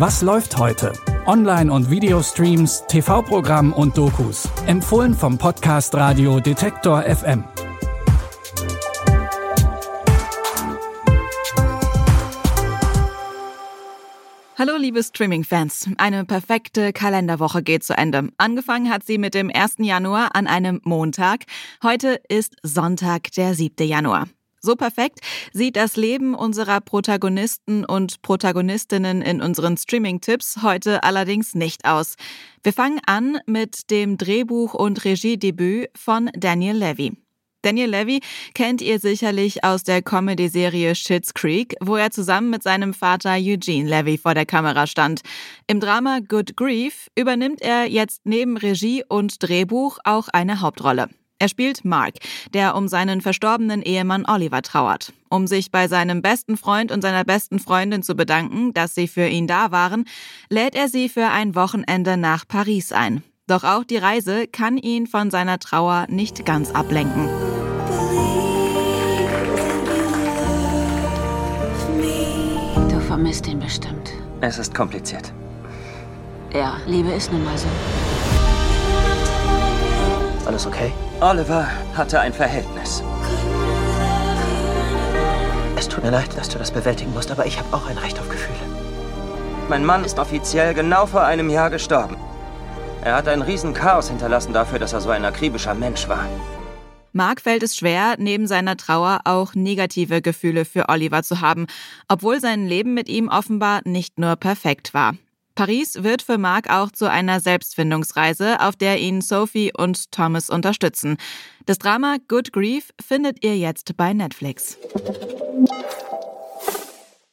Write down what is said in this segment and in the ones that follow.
Was läuft heute? Online- und Videostreams, TV-Programm und Dokus. Empfohlen vom Podcast Radio Detektor FM. Hallo liebe Streaming-Fans. Eine perfekte Kalenderwoche geht zu Ende. Angefangen hat sie mit dem 1. Januar an einem Montag. Heute ist Sonntag, der 7. Januar. So perfekt sieht das Leben unserer Protagonisten und Protagonistinnen in unseren Streaming-Tipps heute allerdings nicht aus. Wir fangen an mit dem Drehbuch- und Regiedebüt von Daniel Levy. Daniel Levy kennt ihr sicherlich aus der Comedy-Serie Schitt's Creek, wo er zusammen mit seinem Vater Eugene Levy vor der Kamera stand. Im Drama Good Grief übernimmt er jetzt neben Regie und Drehbuch auch eine Hauptrolle. Er spielt Mark, der um seinen verstorbenen Ehemann Oliver trauert. Um sich bei seinem besten Freund und seiner besten Freundin zu bedanken, dass sie für ihn da waren, lädt er sie für ein Wochenende nach Paris ein. Doch auch die Reise kann ihn von seiner Trauer nicht ganz ablenken. Du vermisst ihn bestimmt. Es ist kompliziert. Ja, Liebe ist nun mal so. Alles okay? Oliver hatte ein Verhältnis. Es tut mir leid, dass du das bewältigen musst, aber ich habe auch ein Recht auf Gefühle. Mein Mann ist offiziell genau vor einem Jahr gestorben. Er hat ein Riesenchaos hinterlassen dafür, dass er so ein akribischer Mensch war. Mark fällt es schwer, neben seiner Trauer auch negative Gefühle für Oliver zu haben, obwohl sein Leben mit ihm offenbar nicht nur perfekt war. Paris wird für Mark auch zu einer Selbstfindungsreise, auf der ihn Sophie und Thomas unterstützen. Das Drama Good Grief findet ihr jetzt bei Netflix.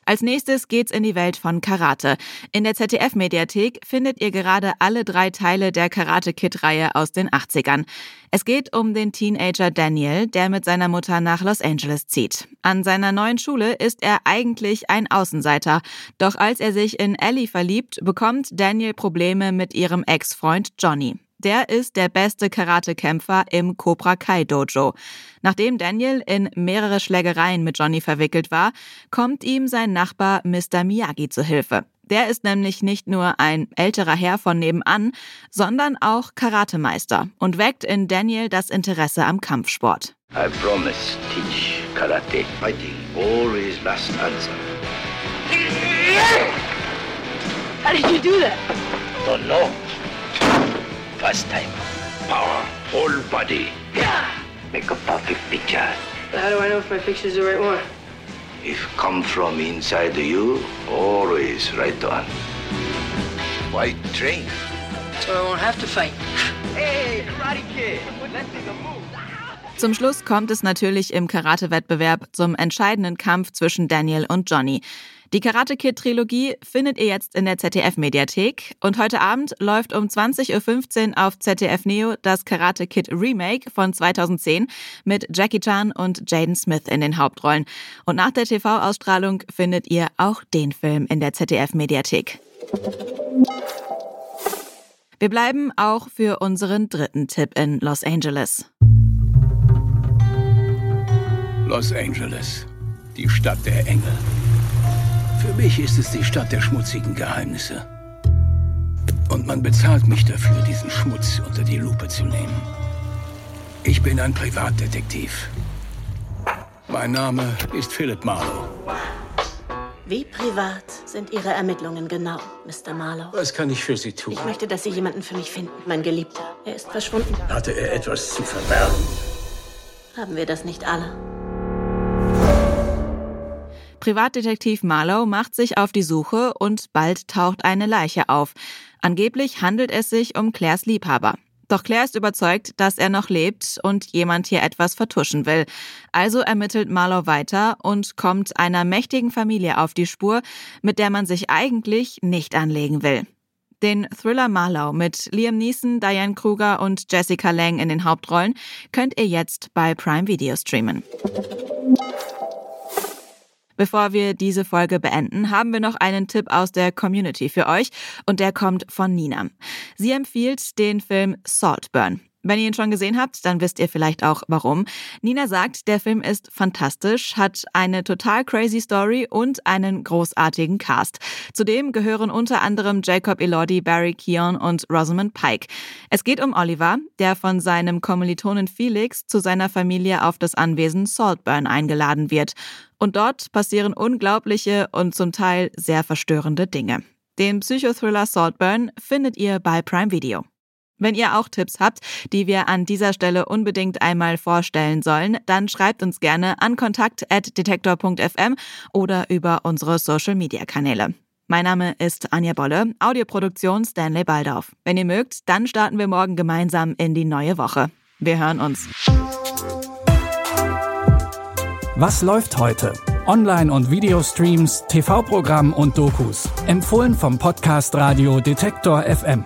Als nächstes geht's in die Welt von Karate. In der ZDF-Mediathek findet ihr gerade alle drei Teile der Karate Kid-Reihe aus den 80ern. Es geht um den Teenager Daniel, der mit seiner Mutter nach Los Angeles zieht. An seiner neuen Schule ist er eigentlich ein Außenseiter. Doch als er sich in Ellie verliebt, bekommt Daniel Probleme mit ihrem Ex-Freund Johnny. Der ist der beste Karatekämpfer im Cobra Kai Dojo. Nachdem Daniel in mehrere Schlägereien mit Johnny verwickelt war, kommt ihm sein Nachbar Mr. Miyagi zu Hilfe. Der ist nämlich nicht nur ein älterer Herr von nebenan, sondern auch Karatemeister und weckt in Daniel das Interesse am Kampfsport. I promise teach karate. Fighting always last answer. How did you do that? Don't know. First time. Power, whole body. Make a perfect picture. How do I know if my picture's the right one? If come from inside you, always right on. Why train? So I won't have to fight. Hey, Karate Kid! Let's see the move. Zum Schluss kommt es natürlich im Karate-Wettbewerb zum entscheidenden Kampf zwischen Daniel und Johnny. Die Karate Kid Trilogie findet ihr jetzt in der ZDF Mediathek und heute Abend läuft um 20.15 Uhr auf ZDF Neo das Karate Kid Remake von 2010 mit Jackie Chan und Jaden Smith in den Hauptrollen. Und nach der TV-Ausstrahlung findet ihr auch den Film in der ZDF Mediathek. Wir bleiben auch für unseren dritten Tipp in Los Angeles. Los Angeles, die Stadt der Engel. Für mich ist es die Stadt der schmutzigen Geheimnisse. Und man bezahlt mich dafür, diesen Schmutz unter die Lupe zu nehmen. Ich bin ein Privatdetektiv. Mein Name ist Philip Marlowe. Wie privat sind Ihre Ermittlungen genau, Mr. Marlowe? Was kann ich für Sie tun? Ich möchte, dass Sie jemanden für mich finden. Mein Geliebter. Er ist verschwunden. Hatte er etwas zu verbergen? Haben wir das nicht alle? Privatdetektiv Marlowe macht sich auf die Suche und bald taucht eine Leiche auf. Angeblich handelt es sich um Claires Liebhaber. Doch Claire ist überzeugt, dass er noch lebt und jemand hier etwas vertuschen will. Also ermittelt Marlowe weiter und kommt einer mächtigen Familie auf die Spur, mit der man sich eigentlich nicht anlegen will. Den Thriller Marlowe mit Liam Neeson, Diane Kruger und Jessica Lang in den Hauptrollen könnt ihr jetzt bei Prime Video streamen. Bevor wir diese Folge beenden, haben wir noch einen Tipp aus der Community für euch und der kommt von Nina. Sie empfiehlt den Film Saltburn. Wenn ihr ihn schon gesehen habt, dann wisst ihr vielleicht auch warum. Nina sagt, der Film ist fantastisch, hat eine total crazy Story und einen großartigen Cast. Zudem gehören unter anderem Jacob Elordi, Barry Keon und Rosamund Pike. Es geht um Oliver, der von seinem Kommilitonen Felix zu seiner Familie auf das Anwesen Saltburn eingeladen wird. Und dort passieren unglaubliche und zum Teil sehr verstörende Dinge. Den Psychothriller Saltburn findet ihr bei Prime Video. Wenn ihr auch Tipps habt, die wir an dieser Stelle unbedingt einmal vorstellen sollen, dann schreibt uns gerne an kontakt.detektor.fm oder über unsere Social Media Kanäle. Mein Name ist Anja Bolle, Audioproduktion Stanley Baldauf. Wenn ihr mögt, dann starten wir morgen gemeinsam in die neue Woche. Wir hören uns. Was läuft heute? Online- und Videostreams, TV-Programm und Dokus. Empfohlen vom Podcast Radio Detektor FM.